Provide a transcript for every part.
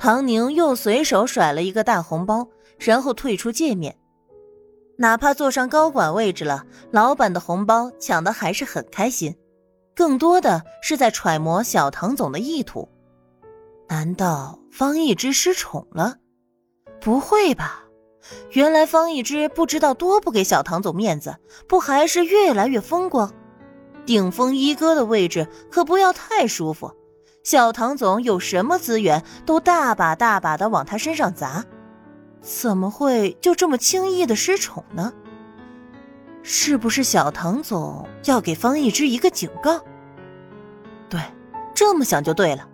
唐宁又随手甩了一个大红包，然后退出界面。哪怕坐上高管位置了，老板的红包抢的还是很开心，更多的是在揣摩小唐总的意图。难道方一之失宠了？不会吧，原来方一之不知道多不给小唐总面子，不还是越来越风光？顶峰一哥的位置可不要太舒服。小唐总有什么资源，都大把大把的往他身上砸，怎么会就这么轻易的失宠呢？是不是小唐总要给方一之一个警告？对，这么想就对了。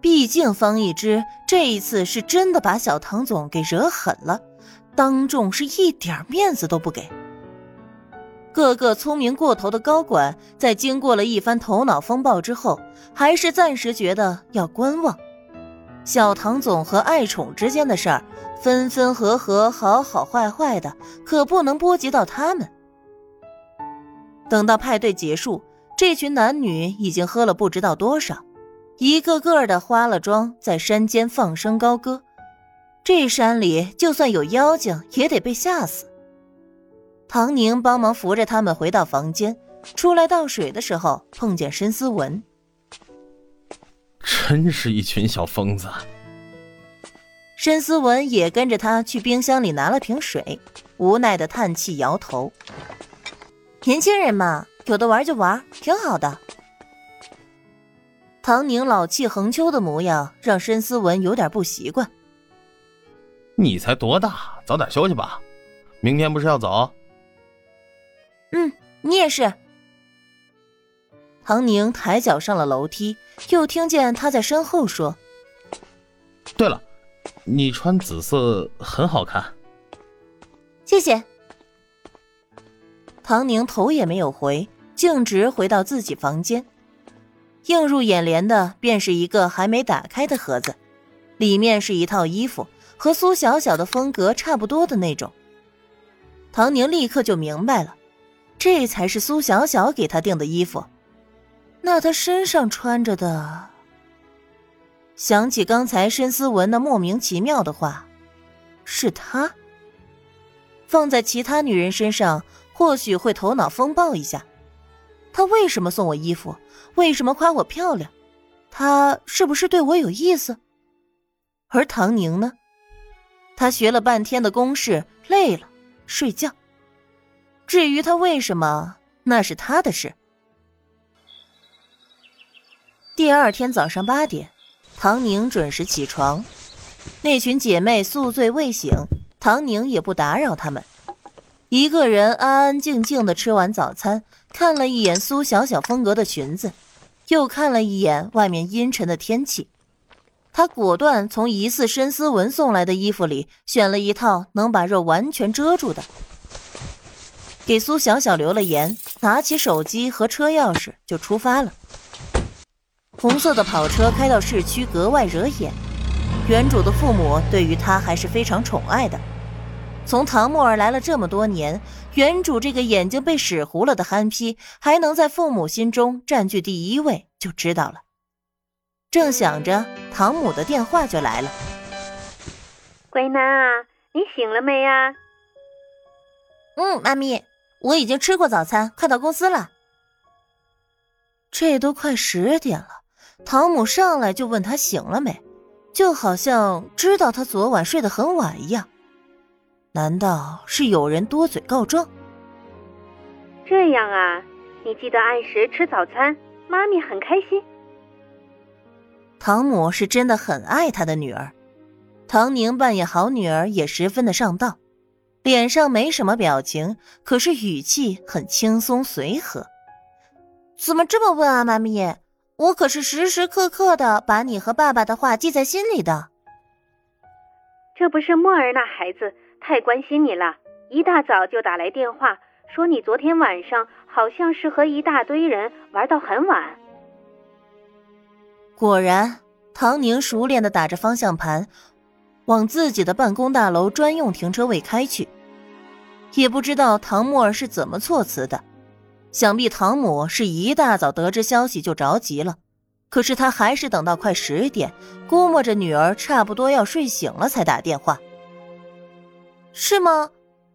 毕竟方一之这一次是真的把小唐总给惹狠了，当众是一点面子都不给。各个聪明过头的高管，在经过了一番头脑风暴之后，还是暂时觉得要观望。小唐总和爱宠之间的事儿，分分合合，好好坏坏的，可不能波及到他们。等到派对结束，这群男女已经喝了不知道多少，一个个的花了妆，在山间放声高歌。这山里就算有妖精，也得被吓死。唐宁帮忙扶着他们回到房间，出来倒水的时候碰见申思文。真是一群小疯子。申思文也跟着他去冰箱里拿了瓶水，无奈的叹气摇头。年轻人嘛，有的玩就玩，挺好的。唐宁老气横秋的模样让申思文有点不习惯。你才多大，早点休息吧，明天不是要走？嗯，你也是。唐宁抬脚上了楼梯，又听见他在身后说：“对了，你穿紫色很好看。”谢谢。唐宁头也没有回，径直回到自己房间。映入眼帘的便是一个还没打开的盒子，里面是一套衣服，和苏小小的风格差不多的那种。唐宁立刻就明白了。这才是苏小小给他订的衣服，那他身上穿着的……想起刚才申思文那莫名其妙的话，是他放在其他女人身上，或许会头脑风暴一下。他为什么送我衣服？为什么夸我漂亮？他是不是对我有意思？而唐宁呢？他学了半天的公式，累了，睡觉。至于他为什么，那是他的事。第二天早上八点，唐宁准时起床，那群姐妹宿醉未醒，唐宁也不打扰他们，一个人安安静静的吃完早餐，看了一眼苏小小风格的裙子，又看了一眼外面阴沉的天气，他果断从疑似申思文送来的衣服里选了一套能把肉完全遮住的。给苏小小留了言，拿起手机和车钥匙就出发了。红色的跑车开到市区格外惹眼，原主的父母对于他还是非常宠爱的。从唐沫儿来了这么多年，原主这个眼睛被使糊了的憨批还能在父母心中占据第一位，就知道了。正想着，唐母的电话就来了：“乖囡啊，你醒了没呀？”“嗯，妈咪。”我已经吃过早餐，快到公司了。这都快十点了，唐母上来就问他醒了没，就好像知道他昨晚睡得很晚一样。难道是有人多嘴告状？这样啊，你记得按时吃早餐，妈咪很开心。唐母是真的很爱她的女儿，唐宁扮演好女儿也十分的上道。脸上没什么表情，可是语气很轻松随和。怎么这么问啊，妈咪？我可是时时刻刻的把你和爸爸的话记在心里的。这不是莫儿那孩子太关心你了，一大早就打来电话，说你昨天晚上好像是和一大堆人玩到很晚。果然，唐宁熟练的打着方向盘。往自己的办公大楼专用停车位开去，也不知道唐沫儿是怎么措辞的，想必唐母是一大早得知消息就着急了，可是他还是等到快十点，估摸着女儿差不多要睡醒了才打电话。是吗？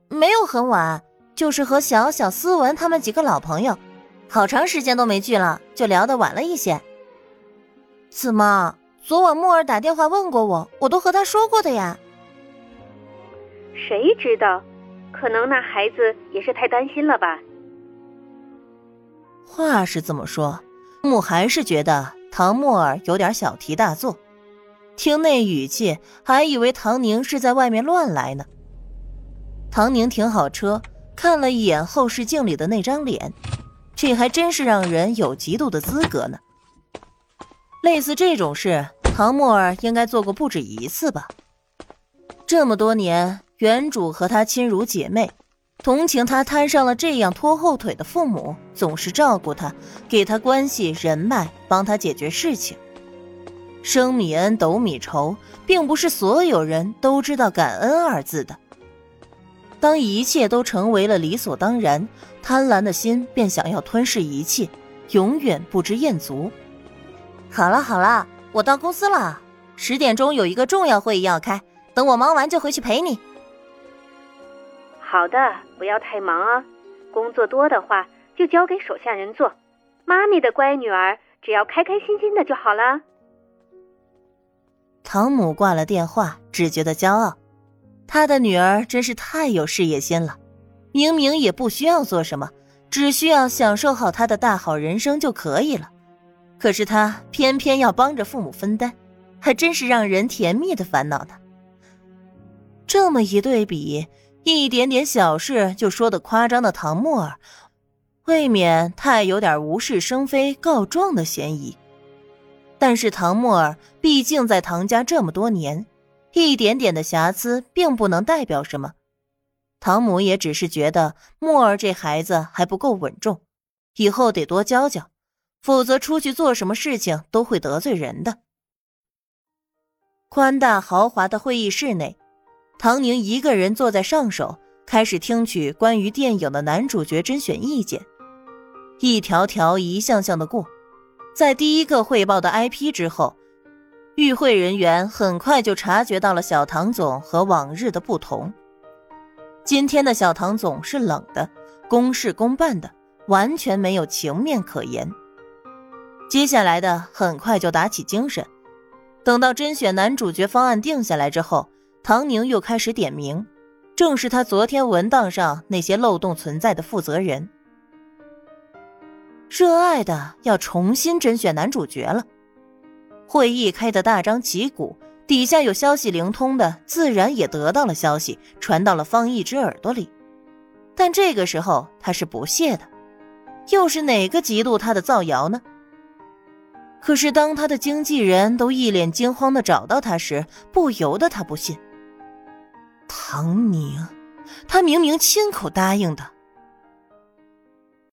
没有很晚，就是和小小、思文他们几个老朋友，好长时间都没聚了，就聊得晚了一些。怎么？昨晚木儿打电话问过我，我都和他说过的呀。谁知道？可能那孩子也是太担心了吧。话是这么说，木还是觉得唐木儿有点小题大做。听那语气，还以为唐宁是在外面乱来呢。唐宁停好车，看了一眼后视镜里的那张脸，这还真是让人有嫉妒的资格呢。类似这种事，唐沫儿应该做过不止一次吧。这么多年，原主和她亲如姐妹，同情她摊上了这样拖后腿的父母，总是照顾她，给她关系人脉，帮她解决事情。升米恩，斗米仇，并不是所有人都知道感恩二字的。当一切都成为了理所当然，贪婪的心便想要吞噬一切，永远不知厌足。好了好了，我到公司了，十点钟有一个重要会议要开，等我忙完就回去陪你。好的，不要太忙啊，工作多的话就交给手下人做，妈咪的乖女儿，只要开开心心的就好了。唐母挂了电话，只觉得骄傲，他的女儿真是太有事业心了，明明也不需要做什么，只需要享受好她的大好人生就可以了。可是他偏偏要帮着父母分担，还真是让人甜蜜的烦恼呢。这么一对比，一点点小事就说的夸张的唐沫儿，未免太有点无事生非告状的嫌疑。但是唐沫儿毕竟在唐家这么多年，一点点的瑕疵并不能代表什么。唐母也只是觉得沫儿这孩子还不够稳重，以后得多教教。否则，出去做什么事情都会得罪人的。宽大豪华的会议室内，唐宁一个人坐在上首，开始听取关于电影的男主角甄选意见，一条条、一项项的过。在第一个汇报的 IP 之后，与会人员很快就察觉到了小唐总和往日的不同。今天的小唐总是冷的，公事公办的，完全没有情面可言。接下来的很快就打起精神，等到甄选男主角方案定下来之后，唐宁又开始点名，正是他昨天文档上那些漏洞存在的负责人。热爱的要重新甄选男主角了，会议开得大张旗鼓，底下有消息灵通的，自然也得到了消息，传到了方逸之耳朵里。但这个时候他是不屑的，又是哪个嫉妒他的造谣呢？可是，当他的经纪人都一脸惊慌的找到他时，不由得他不信。唐宁，他明明亲口答应的，